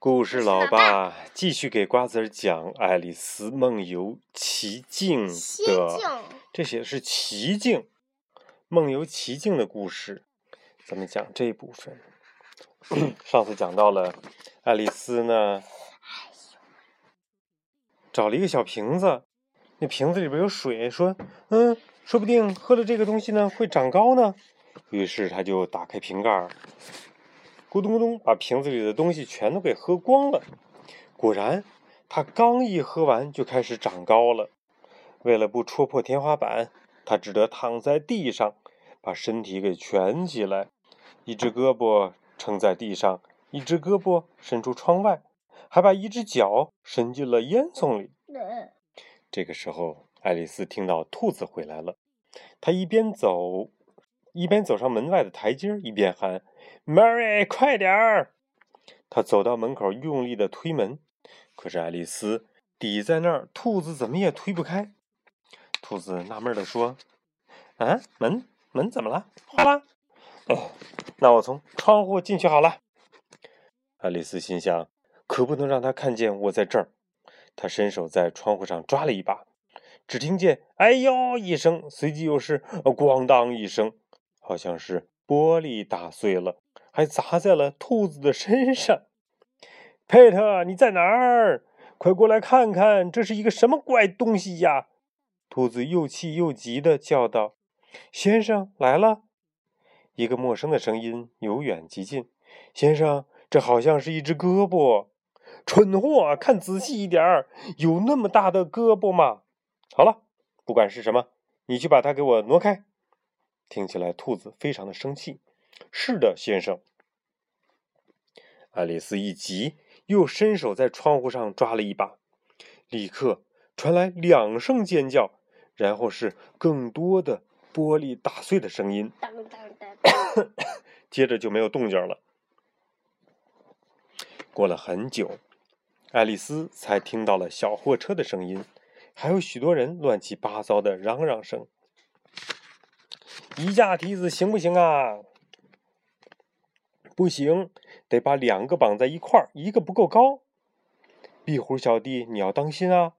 故事老爸继续给瓜子儿讲《爱丽丝梦游奇境》的，这写的是奇境，梦游奇境的故事。咱们讲这一部分。上次讲到了，爱丽丝呢，找了一个小瓶子，那瓶子里边有水，说，嗯，说不定喝了这个东西呢会长高呢。于是他就打开瓶盖。咕咚咕咚，把瓶子里的东西全都给喝光了。果然，他刚一喝完，就开始长高了。为了不戳破天花板，他只得躺在地上，把身体给蜷起来，一只胳膊撑在地上，一只胳膊伸出窗外，还把一只脚伸进了烟囱里。这个时候，爱丽丝听到兔子回来了，她一边走，一边走上门外的台阶，一边喊。Mary，快点儿！他走到门口，用力的推门，可是爱丽丝抵在那儿，兔子怎么也推不开。兔子纳闷的说：“啊，门门怎么了？坏了？哦，那我从窗户进去好了。”爱丽丝心想：“可不能让他看见我在这儿。”她伸手在窗户上抓了一把，只听见“哎呦”一声，随即又是“咣当”一声，好像是玻璃打碎了。还砸在了兔子的身上。佩特，你在哪儿？快过来看看，这是一个什么怪东西呀！兔子又气又急的叫道：“先生来了！”一个陌生的声音由远及近：“先生，这好像是一只胳膊。”蠢货，看仔细一点，有那么大的胳膊吗？好了，不管是什么，你去把它给我挪开。听起来，兔子非常的生气。是的，先生。爱丽丝一急，又伸手在窗户上抓了一把，立刻传来两声尖叫，然后是更多的玻璃打碎的声音，接着就没有动静了。过了很久，爱丽丝才听到了小货车的声音，还有许多人乱七八糟的嚷嚷声。一架梯子行不行啊？不行，得把两个绑在一块儿，一个不够高。壁虎小弟，你要当心啊！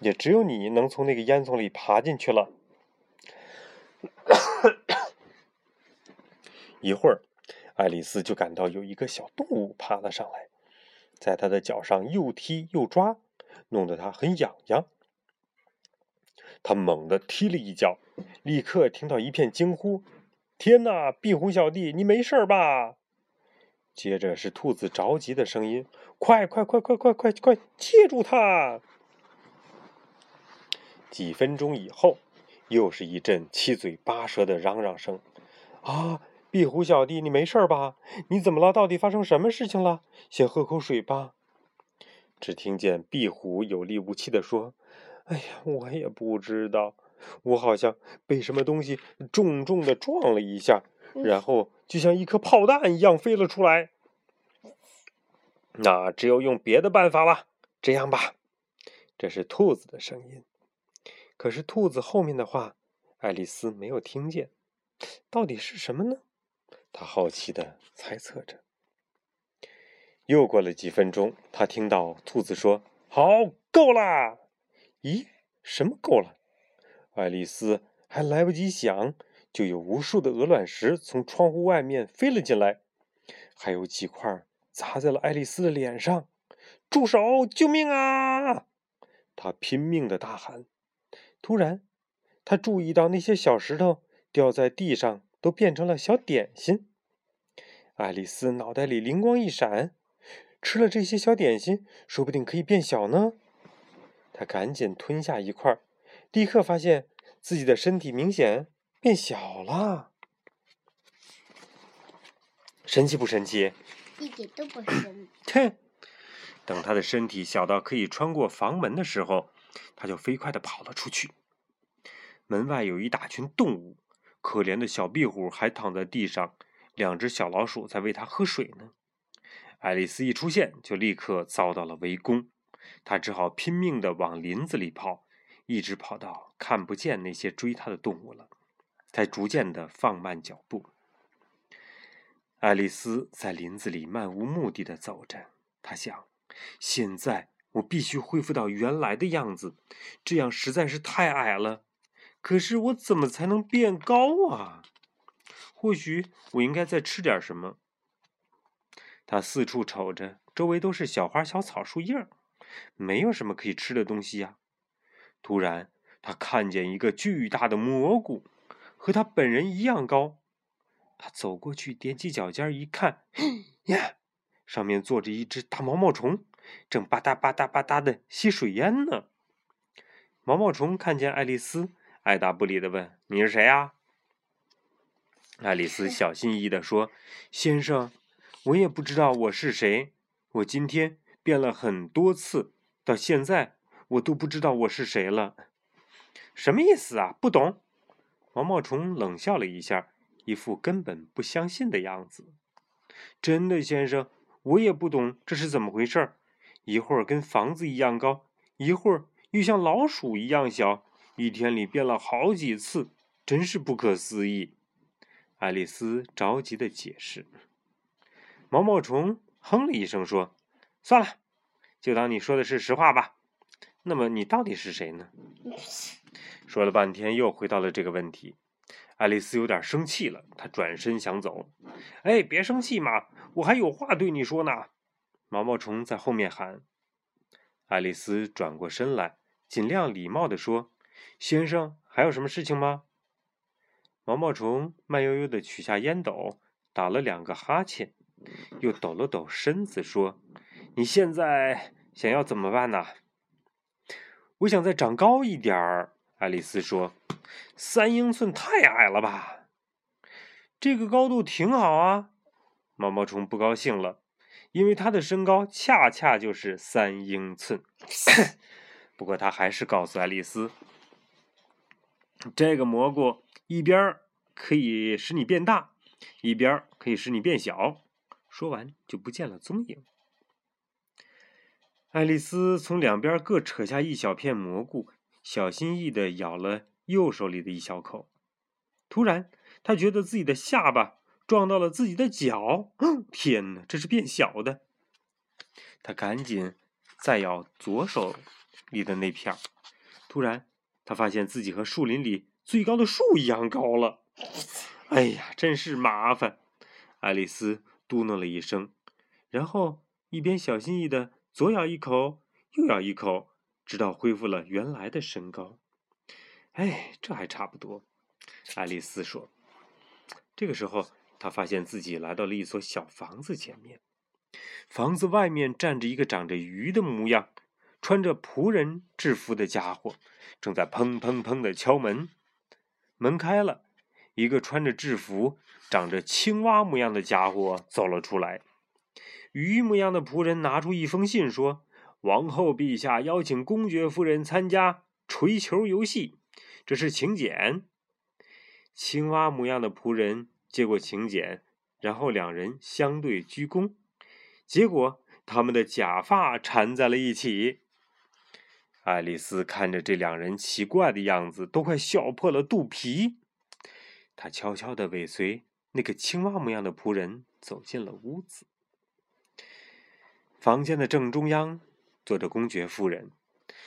也只有你能从那个烟囱里爬进去了。一会儿，爱丽丝就感到有一个小动物爬了上来，在她的脚上又踢又抓，弄得她很痒痒。她猛地踢了一脚，立刻听到一片惊呼：“天哪，壁虎小弟，你没事吧？”接着是兔子着急的声音：“快快快快快快快，接住它！”几分钟以后，又是一阵七嘴八舌的嚷嚷声：“啊，壁虎小弟，你没事吧？你怎么了？到底发生什么事情了？先喝口水吧。”只听见壁虎有力无气的说：“哎呀，我也不知道，我好像被什么东西重重的撞了一下。”然后就像一颗炮弹一样飞了出来。那只有用别的办法了。这样吧，这是兔子的声音。可是兔子后面的话，爱丽丝没有听见。到底是什么呢？她好奇的猜测着。又过了几分钟，她听到兔子说：“好，够了。”咦，什么够了？爱丽丝还来不及想。就有无数的鹅卵石从窗户外面飞了进来，还有几块砸在了爱丽丝的脸上。住手！救命啊！他拼命的大喊。突然，他注意到那些小石头掉在地上，都变成了小点心。爱丽丝脑袋里灵光一闪，吃了这些小点心，说不定可以变小呢。她赶紧吞下一块，立刻发现自己的身体明显。变小了，神奇不神奇？一点都不神。哼！等他的身体小到可以穿过房门的时候，他就飞快的跑了出去。门外有一大群动物，可怜的小壁虎还躺在地上，两只小老鼠在喂它喝水呢。爱丽丝一出现，就立刻遭到了围攻，她只好拼命的往林子里跑，一直跑到看不见那些追她的动物了。才逐渐的放慢脚步。爱丽丝在林子里漫无目的的走着，她想，现在我必须恢复到原来的样子，这样实在是太矮了。可是我怎么才能变高啊？或许我应该再吃点什么。他四处瞅着，周围都是小花、小草、树叶，没有什么可以吃的东西呀。突然，他看见一个巨大的蘑菇，和他本人一样高。他走过去，踮起脚尖一看，呀，上面坐着一只大毛毛虫，正吧嗒吧嗒吧嗒的吸水烟呢。毛毛虫看见爱丽丝，爱答不理的问：“你是谁呀？”爱丽丝小心翼翼的说：“先生。”我也不知道我是谁，我今天变了很多次，到现在我都不知道我是谁了。什么意思啊？不懂。毛毛虫冷笑了一下，一副根本不相信的样子。真的，先生，我也不懂这是怎么回事儿。一会儿跟房子一样高，一会儿又像老鼠一样小，一天里变了好几次，真是不可思议。爱丽丝着急的解释。毛毛虫哼了一声，说：“算了，就当你说的是实话吧。那么你到底是谁呢？”说了半天，又回到了这个问题。爱丽丝有点生气了，她转身想走。“哎，别生气嘛，我还有话对你说呢。”毛毛虫在后面喊。爱丽丝转过身来，尽量礼貌地说：“先生，还有什么事情吗？”毛毛虫慢悠悠地取下烟斗，打了两个哈欠。又抖了抖身子，说：“你现在想要怎么办呢？”我想再长高一点儿。爱丽丝说：“三英寸太矮了吧？”这个高度挺好啊。毛毛虫不高兴了，因为它的身高恰恰就是三英寸。不过他还是告诉爱丽丝：“这个蘑菇一边可以使你变大，一边可以使你变小。”说完，就不见了踪影。爱丽丝从两边各扯下一小片蘑菇，小心翼翼地咬了右手里的一小口。突然，她觉得自己的下巴撞到了自己的脚。天哪，这是变小的！她赶紧再咬左手里的那片突然，她发现自己和树林里最高的树一样高了。哎呀，真是麻烦！爱丽丝。嘟囔了一声，然后一边小心翼翼的左咬一口，右咬一口，直到恢复了原来的身高。哎，这还差不多，爱丽丝说。这个时候，她发现自己来到了一所小房子前面。房子外面站着一个长着鱼的模样、穿着仆人制服的家伙，正在砰砰砰的敲门。门开了。一个穿着制服、长着青蛙模样的家伙走了出来。鱼模样的仆人拿出一封信，说：“王后陛下邀请公爵夫人参加锤球游戏，这是请柬。”青蛙模样的仆人接过请柬，然后两人相对鞠躬。结果，他们的假发缠在了一起。爱丽丝看着这两人奇怪的样子，都快笑破了肚皮。他悄悄地尾随那个青蛙模样的仆人走进了屋子。房间的正中央坐着公爵夫人，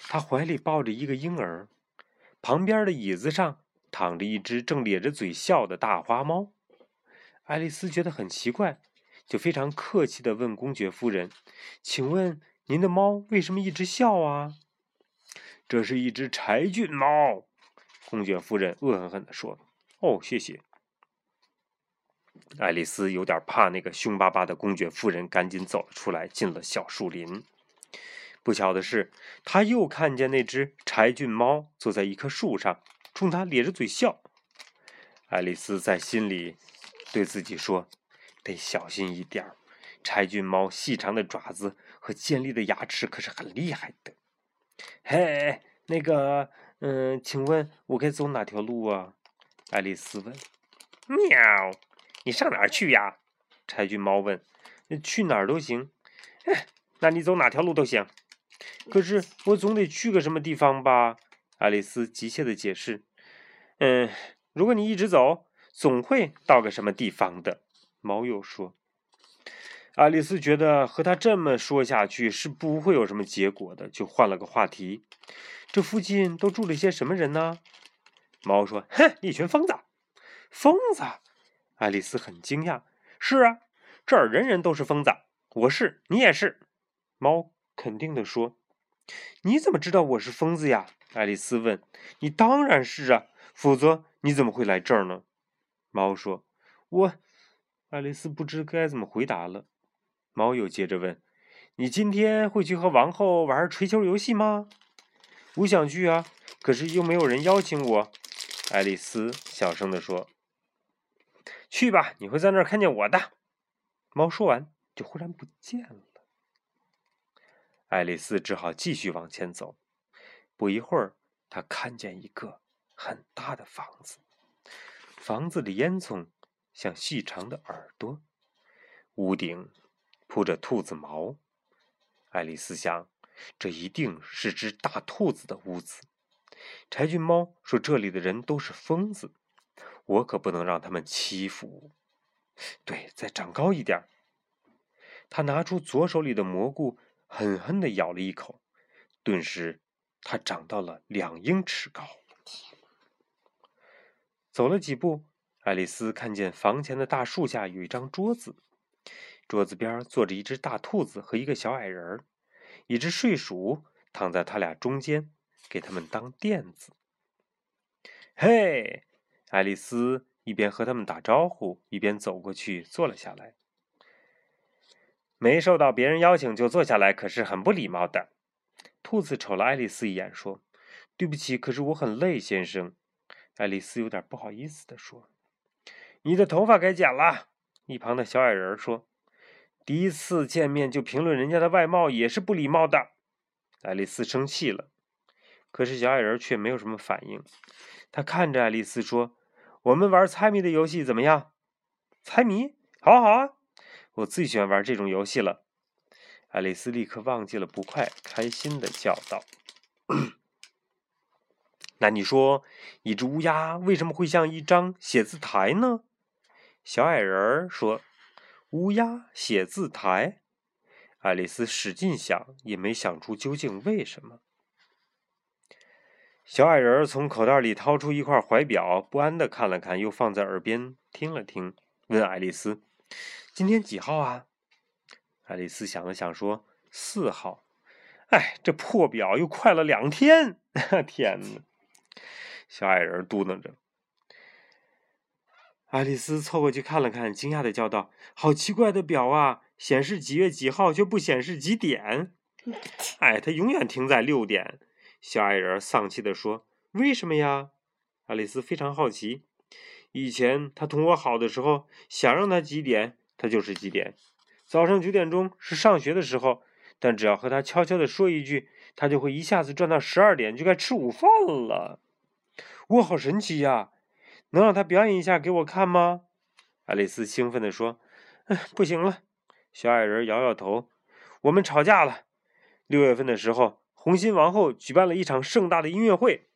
她怀里抱着一个婴儿，旁边的椅子上躺着一只正咧着嘴笑的大花猫。爱丽丝觉得很奇怪，就非常客气地问公爵夫人：“请问您的猫为什么一直笑啊？”“这是一只柴郡猫。”公爵夫人恶狠狠地说。哦，谢谢。爱丽丝有点怕那个凶巴巴的公爵夫人，赶紧走了出来，进了小树林。不巧的是，她又看见那只柴郡猫坐在一棵树上，冲她咧着嘴笑。爱丽丝在心里对自己说：“得小心一点柴郡猫细长的爪子和尖利的牙齿可是很厉害的。”嘿，那个，嗯，请问我该走哪条路啊？爱丽丝问：“喵，你上哪儿去呀？”柴郡猫问：“去哪儿都行。”“哎，那你走哪条路都行。”“可是我总得去个什么地方吧？”爱丽丝急切的解释。“嗯，如果你一直走，总会到个什么地方的。”猫又说。爱丽丝觉得和他这么说下去是不会有什么结果的，就换了个话题。这附近都住了些什么人呢？猫说：“哼，一群疯子。”疯子？爱丽丝很惊讶。是啊，这儿人人都是疯子。我是，你也是。猫肯定地说：“你怎么知道我是疯子呀？”爱丽丝问。“你当然是啊，否则你怎么会来这儿呢？”猫说：“我……”爱丽丝不知该怎么回答了。猫又接着问：“你今天会去和王后玩锤球游戏吗？”“我想去啊，可是又没有人邀请我。”爱丽丝小声地说。“去吧，你会在那儿看见我的。”猫说完，就忽然不见了。爱丽丝只好继续往前走。不一会儿，她看见一个很大的房子，房子的烟囱像细长的耳朵，屋顶铺着兔子毛。爱丽丝想，这一定是只大兔子的屋子。柴郡猫说：“这里的人都是疯子，我可不能让他们欺负。”对，再长高一点。他拿出左手里的蘑菇。狠狠地咬了一口，顿时，他长到了两英尺高。走了几步，爱丽丝看见房前的大树下有一张桌子，桌子边坐着一只大兔子和一个小矮人，一只睡鼠躺在他俩中间，给他们当垫子。嘿，爱丽丝一边和他们打招呼，一边走过去坐了下来。没受到别人邀请就坐下来，可是很不礼貌的。兔子瞅了爱丽丝一眼，说：“对不起，可是我很累，先生。”爱丽丝有点不好意思的说：“你的头发该剪了。”一旁的小矮人说：“第一次见面就评论人家的外貌也是不礼貌的。”爱丽丝生气了，可是小矮人却没有什么反应。他看着爱丽丝说：“我们玩猜谜的游戏怎么样？猜谜，好啊好啊。”我最喜欢玩这种游戏了，爱丽丝立刻忘记了不快，开心的叫道：“ 那你说，一只乌鸦为什么会像一张写字台呢？”小矮人说：“乌鸦写字台。”爱丽丝使劲想，也没想出究竟为什么。小矮人从口袋里掏出一块怀表，不安的看了看，又放在耳边听了听，问爱丽丝。今天几号啊？爱丽丝想了想，说：“四号。”哎，这破表又快了两天！天哪！小矮人嘟囔着。爱丽丝凑过去看了看，惊讶的叫道：“好奇怪的表啊！显示几月几号，却不显示几点。哎，它永远停在六点。”小矮人丧气的说：“为什么呀？”爱丽丝非常好奇。以前他同我好的时候，想让他几点。他就是几点？早上九点钟是上学的时候，但只要和他悄悄地说一句，他就会一下子转到十二点，就该吃午饭了。我，好神奇呀！能让他表演一下给我看吗？爱丽丝兴奋地说：“哎，不行了。”小矮人摇摇头：“我们吵架了。六月份的时候，红心王后举办了一场盛大的音乐会，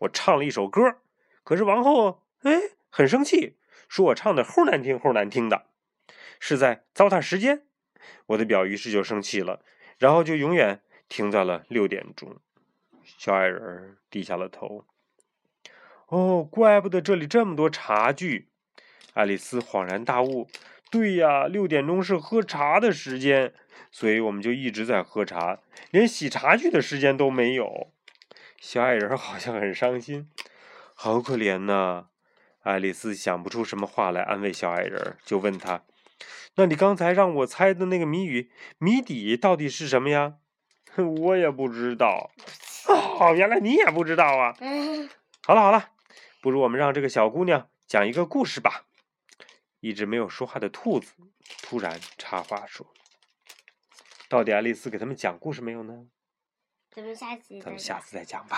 我唱了一首歌，可是王后哎很生气，说我唱的齁难听，齁难听的。”是在糟蹋时间，我的表于是就生气了，然后就永远停在了六点钟。小矮人低下了头。哦，怪不得这里这么多茶具。爱丽丝恍然大悟：对呀，六点钟是喝茶的时间，所以我们就一直在喝茶，连洗茶具的时间都没有。小矮人好像很伤心，好可怜呐。爱丽丝想不出什么话来安慰小矮人，就问他。那你刚才让我猜的那个谜语谜底到底是什么呀？我也不知道。哦，原来你也不知道啊！好了好了，不如我们让这个小姑娘讲一个故事吧。一直没有说话的兔子突然插话说：“到底爱丽丝给他们讲故事没有呢？”咱们下次咱们下次再讲吧。